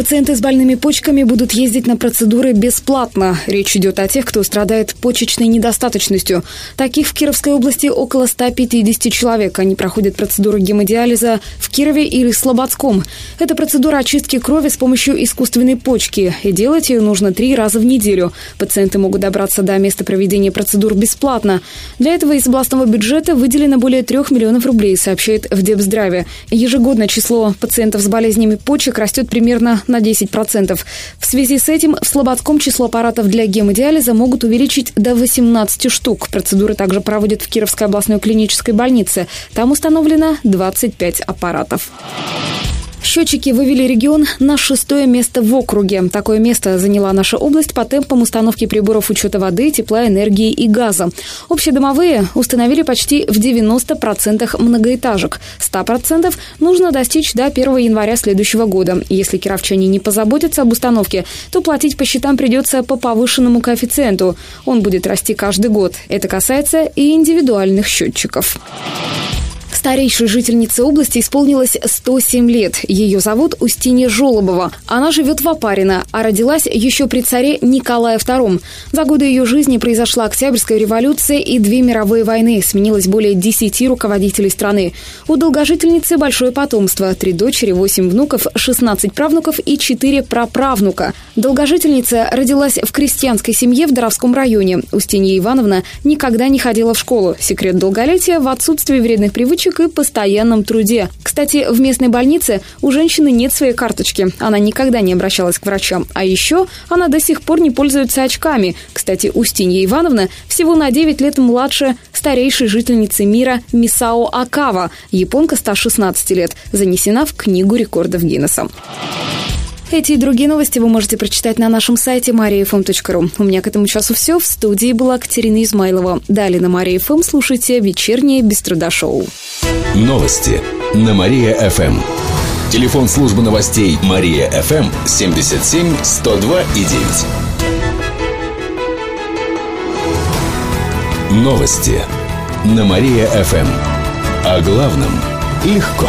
Пациенты с больными почками будут ездить на процедуры бесплатно. Речь идет о тех, кто страдает почечной недостаточностью. Таких в Кировской области около 150 человек. Они проходят процедуру гемодиализа в Кирове или Слободском. Это процедура очистки крови с помощью искусственной почки. И делать ее нужно три раза в неделю. Пациенты могут добраться до места проведения процедур бесплатно. Для этого из областного бюджета выделено более трех миллионов рублей, сообщает в Депздраве. Ежегодно число пациентов с болезнями почек растет примерно на 10%. В связи с этим в Слободском число аппаратов для гемодиализа могут увеличить до 18 штук. Процедуры также проводят в Кировской областной клинической больнице. Там установлено 25 аппаратов. Счетчики вывели регион на шестое место в округе. Такое место заняла наша область по темпам установки приборов учета воды, тепла, энергии и газа. Общедомовые установили почти в 90% многоэтажек. 100% нужно достичь до 1 января следующего года. Если кировчане не позаботятся об установке, то платить по счетам придется по повышенному коэффициенту. Он будет расти каждый год. Это касается и индивидуальных счетчиков. Старейшей жительнице области исполнилось 107 лет. Ее зовут Устинья Жолобова. Она живет в Апарино, а родилась еще при царе Николае II. За годы ее жизни произошла Октябрьская революция и две мировые войны. Сменилось более 10 руководителей страны. У долгожительницы большое потомство. Три дочери, восемь внуков, 16 правнуков и четыре праправнука. Долгожительница родилась в крестьянской семье в Доровском районе. Устинья Ивановна никогда не ходила в школу. Секрет долголетия в отсутствии вредных привычек привычек и постоянном труде. Кстати, в местной больнице у женщины нет своей карточки. Она никогда не обращалась к врачам. А еще она до сих пор не пользуется очками. Кстати, Устинья Ивановна всего на 9 лет младше старейшей жительницы мира Мисао Акава. Японка 116 лет. Занесена в Книгу рекордов Гиннесса. Эти и другие новости вы можете прочитать на нашем сайте mariafm.ru. У меня к этому часу все. В студии была Катерина Измайлова. Далее на Мария ФМ слушайте вечернее без труда шоу. Новости на Мария-ФМ. Телефон службы новостей Мария-ФМ 77 102 и 9. Новости на Мария-ФМ. О главном легко.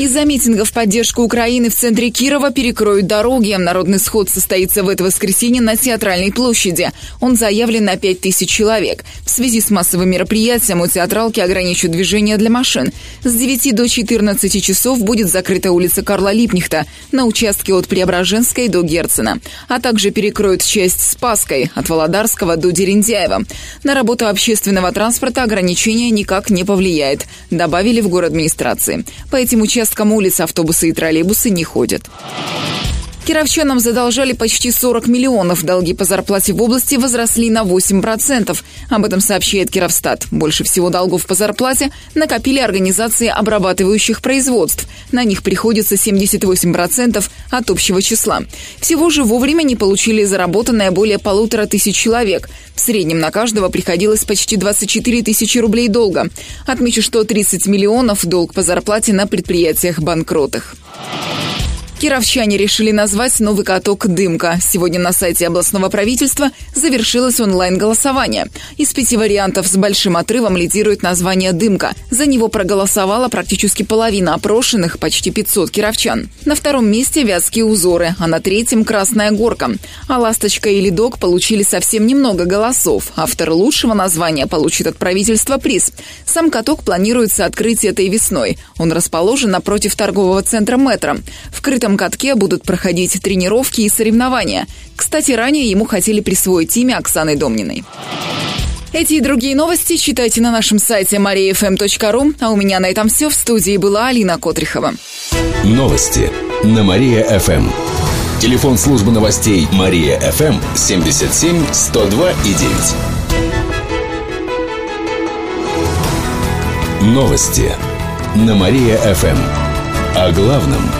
Из-за митингов в поддержку Украины в центре Кирова перекроют дороги. Народный сход состоится в это воскресенье на Театральной площади. Он заявлен на 5000 человек. В связи с массовым мероприятием у театралки ограничат движение для машин. С 9 до 14 часов будет закрыта улица Карла Липнихта на участке от Преображенской до Герцена, а также перекроют часть Спаской от Володарского до Дерендяева. На работу общественного транспорта ограничения никак не повлияет, добавили в город администрации. По этим участкам участкам улиц автобусы и троллейбусы не ходят. Кировчанам задолжали почти 40 миллионов. Долги по зарплате в области возросли на 8%. Об этом сообщает Кировстат. Больше всего долгов по зарплате накопили организации обрабатывающих производств. На них приходится 78% от общего числа. Всего же вовремя не получили заработанное более полутора тысяч человек. В среднем на каждого приходилось почти 24 тысячи рублей долга. Отмечу, что 30 миллионов долг по зарплате на предприятиях-банкротах. Кировчане решили назвать новый каток «Дымка». Сегодня на сайте областного правительства завершилось онлайн-голосование. Из пяти вариантов с большим отрывом лидирует название «Дымка». За него проголосовала практически половина опрошенных, почти 500 кировчан. На втором месте «Вятские узоры», а на третьем «Красная горка». А «Ласточка» и «Ледок» получили совсем немного голосов. Автор лучшего названия получит от правительства приз. Сам каток планируется открыть этой весной. Он расположен напротив торгового центра «Метро». В крытом этом катке будут проходить тренировки и соревнования. Кстати, ранее ему хотели присвоить имя Оксаны Домниной. Эти и другие новости читайте на нашем сайте mariafm.ru. А у меня на этом все. В студии была Алина Котрихова. Новости на Мария-ФМ. Телефон службы новостей Мария-ФМ 77 102 и 9. Новости на Мария-ФМ. О главном –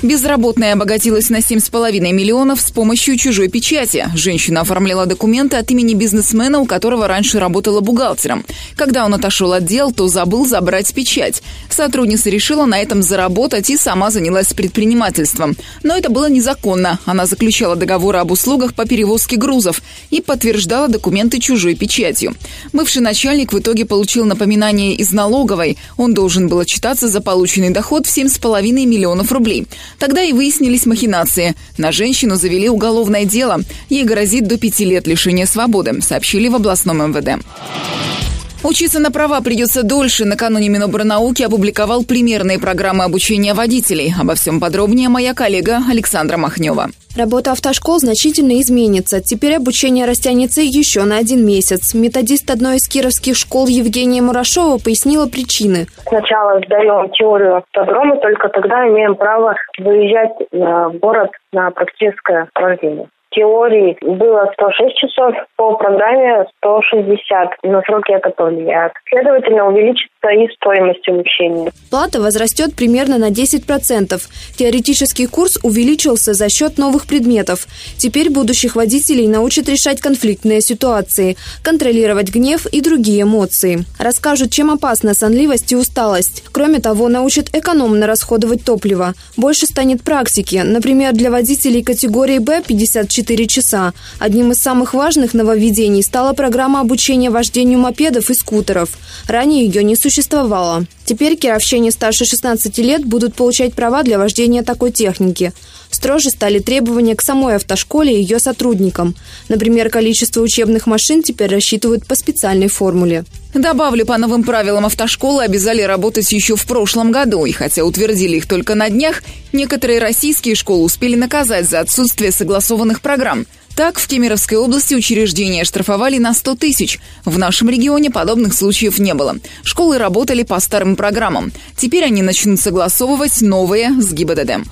Безработная обогатилась на 7,5 миллионов с помощью чужой печати. Женщина оформляла документы от имени бизнесмена, у которого раньше работала бухгалтером. Когда он отошел от дел, то забыл забрать печать. Сотрудница решила на этом заработать и сама занялась предпринимательством. Но это было незаконно. Она заключала договоры об услугах по перевозке грузов и подтверждала документы чужой печатью. Бывший начальник в итоге получил напоминание из налоговой. Он должен был отчитаться за полученный доход в 7,5 миллионов рублей. Тогда и выяснились махинации. На женщину завели уголовное дело. Ей грозит до пяти лет лишения свободы, сообщили в областном МВД. Учиться на права придется дольше. Накануне Миноборнауки опубликовал примерные программы обучения водителей. Обо всем подробнее моя коллега Александра Махнева. Работа автошкол значительно изменится. Теперь обучение растянется еще на один месяц. Методист одной из кировских школ Евгения Мурашова пояснила причины. Сначала сдаем теорию автодрома, только тогда имеем право выезжать в город на практическое вождение теории было 106 часов, по программе 160. На сроки повлияет. Следовательно, увеличится и стоимость обучения. Плата возрастет примерно на 10%. Теоретический курс увеличился за счет новых предметов. Теперь будущих водителей научат решать конфликтные ситуации, контролировать гнев и другие эмоции. Расскажут, чем опасна сонливость и усталость. Кроме того, научат экономно расходовать топливо. Больше станет практики. Например, для водителей категории Б 54 24 часа. Одним из самых важных нововведений стала программа обучения вождению мопедов и скутеров. Ранее ее не существовало. Теперь кировчане старше 16 лет будут получать права для вождения такой техники. Строже стали требования к самой автошколе и ее сотрудникам. Например, количество учебных машин теперь рассчитывают по специальной формуле. Добавлю, по новым правилам автошколы обязали работать еще в прошлом году, и хотя утвердили их только на днях, некоторые российские школы успели наказать за отсутствие согласованных программ. Так, в Кемеровской области учреждения штрафовали на 100 тысяч. В нашем регионе подобных случаев не было. Школы работали по старым программам. Теперь они начнут согласовывать новые с ГИБДД.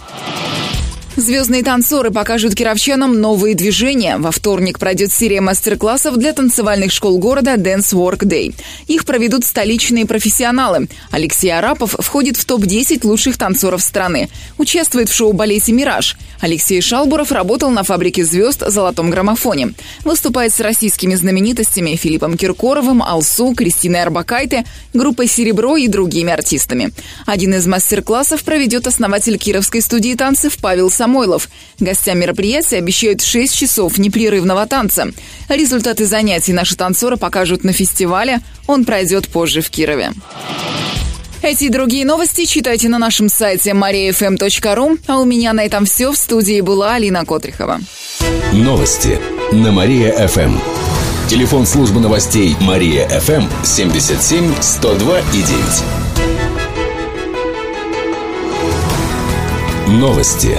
Звездные танцоры покажут кировчанам новые движения. Во вторник пройдет серия мастер-классов для танцевальных школ города Dance Work Day. Их проведут столичные профессионалы. Алексей Арапов входит в топ-10 лучших танцоров страны. Участвует в шоу-балете «Мираж». Алексей Шалбуров работал на фабрике звезд «Золотом граммофоне». Выступает с российскими знаменитостями Филиппом Киркоровым, Алсу, Кристиной Арбакайте, группой «Серебро» и другими артистами. Один из мастер-классов проведет основатель кировской студии танцев Павел Самарин Самойлов. Гостям мероприятия обещают 6 часов непрерывного танца. Результаты занятий наши танцоры покажут на фестивале. Он пройдет позже в Кирове. Эти и другие новости читайте на нашем сайте mariafm.ru. А у меня на этом все. В студии была Алина Котрихова. Новости на Мария-ФМ. Телефон службы новостей Мария-ФМ 77 102 и 9. Новости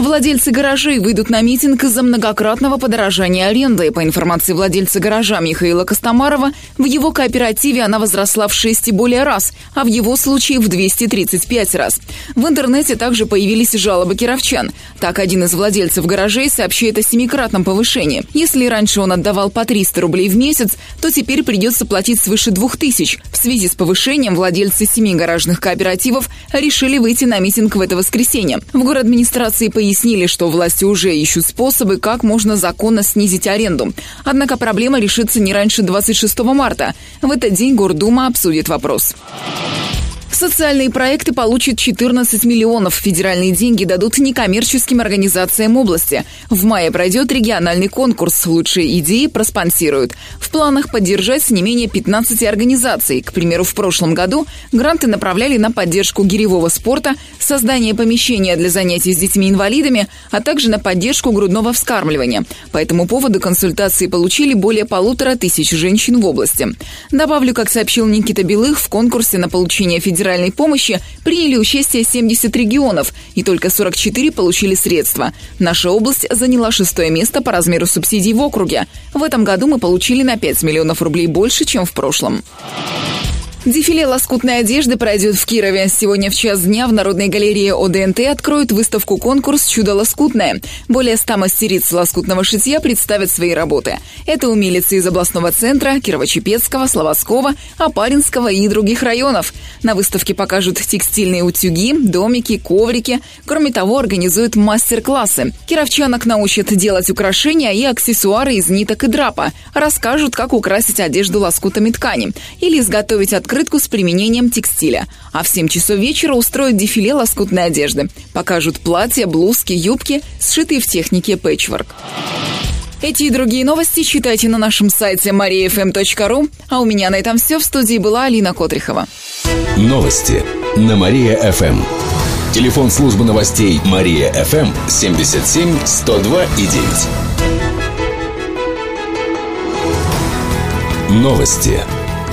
Владельцы гаражей выйдут на митинг из-за многократного подорожания аренды. По информации владельца гаража Михаила Костомарова, в его кооперативе она возросла в 6 и более раз, а в его случае в 235 раз. В интернете также появились жалобы кировчан. Так, один из владельцев гаражей сообщает о семикратном повышении. Если раньше он отдавал по 300 рублей в месяц, то теперь придется платить свыше 2000. В связи с повышением владельцы семи гаражных кооперативов решили выйти на митинг в это воскресенье. В город администрации пояснили, пояснили, что власти уже ищут способы, как можно законно снизить аренду. Однако проблема решится не раньше 26 марта. В этот день Гордума обсудит вопрос. Социальные проекты получат 14 миллионов. Федеральные деньги дадут некоммерческим организациям области. В мае пройдет региональный конкурс. Лучшие идеи проспонсируют. В планах поддержать не менее 15 организаций. К примеру, в прошлом году гранты направляли на поддержку гиревого спорта, создание помещения для занятий с детьми-инвалидами, а также на поддержку грудного вскармливания. По этому поводу консультации получили более полутора тысяч женщин в области. Добавлю, как сообщил Никита Белых, в конкурсе на получение федерального федеральной помощи приняли участие 70 регионов, и только 44 получили средства. Наша область заняла шестое место по размеру субсидий в округе. В этом году мы получили на 5 миллионов рублей больше, чем в прошлом. Дефиле лоскутной одежды пройдет в Кирове. Сегодня в час дня в Народной галерее ОДНТ откроют выставку-конкурс «Чудо лоскутное». Более ста мастериц лоскутного шитья представят свои работы. Это умелицы из областного центра, Кирово-Чепецкого, Слободского, Апаринского и других районов. На выставке покажут текстильные утюги, домики, коврики. Кроме того, организуют мастер-классы. Кировчанок научат делать украшения и аксессуары из ниток и драпа. Расскажут, как украсить одежду лоскутами ткани или изготовить от открытку с применением текстиля. А в 7 часов вечера устроят дефиле лоскутной одежды. Покажут платья, блузки, юбки, сшитые в технике пэтчворк. Эти и другие новости читайте на нашем сайте mariafm.ru. А у меня на этом все. В студии была Алина Котрихова. Новости на Мария-ФМ. Телефон службы новостей Мария-ФМ 77 102 и 9. Новости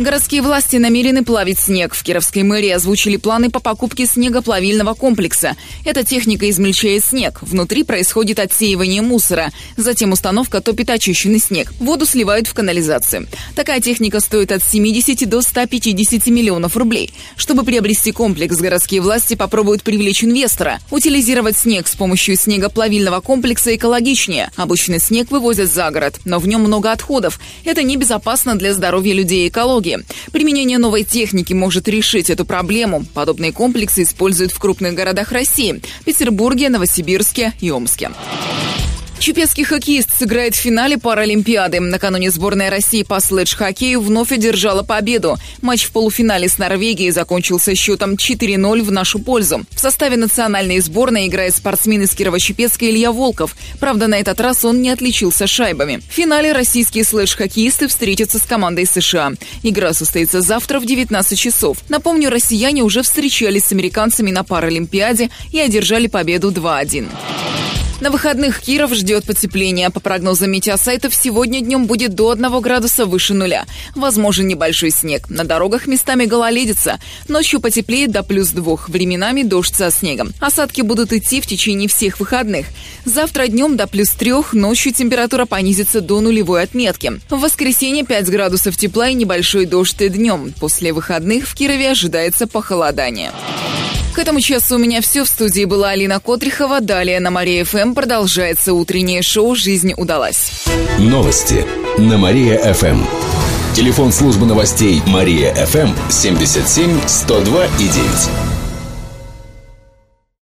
Городские власти намерены плавить снег. В Кировской мэрии озвучили планы по покупке снегоплавильного комплекса. Эта техника измельчает снег. Внутри происходит отсеивание мусора. Затем установка топит очищенный снег. Воду сливают в канализацию. Такая техника стоит от 70 до 150 миллионов рублей. Чтобы приобрести комплекс, городские власти попробуют привлечь инвестора. Утилизировать снег с помощью снегоплавильного комплекса экологичнее. Обычный снег вывозят за город, но в нем много отходов. Это небезопасно для здоровья людей и экологии технологии. Применение новой техники может решить эту проблему. Подобные комплексы используют в крупных городах России – Петербурге, Новосибирске и Омске. Чепецкий хоккеист сыграет в финале Паралимпиады. Накануне сборная России по слэдж-хоккею вновь одержала победу. Матч в полуфинале с Норвегией закончился счетом 4-0 в нашу пользу. В составе национальной сборной играет спортсмен из Кирово-Чепецка Илья Волков. Правда, на этот раз он не отличился шайбами. В финале российские слэдж-хоккеисты встретятся с командой США. Игра состоится завтра в 19 часов. Напомню, россияне уже встречались с американцами на Паралимпиаде и одержали победу 2-1. На выходных Киров ждет потепление. По прогнозам метеосайтов, сегодня днем будет до 1 градуса выше нуля. Возможен небольшой снег. На дорогах местами гололедица. Ночью потеплеет до плюс двух. Временами дождь со снегом. Осадки будут идти в течение всех выходных. Завтра днем до плюс трех, ночью температура понизится до нулевой отметки. В воскресенье 5 градусов тепла и небольшой дождь днем. После выходных в Кирове ожидается похолодание. К этому часу у меня все. В студии была Алина Котрихова. Далее на Мария ФМ продолжается утреннее шоу «Жизнь удалась». Новости на Мария ФМ. Телефон службы новостей Мария ФМ 77 102 и 9.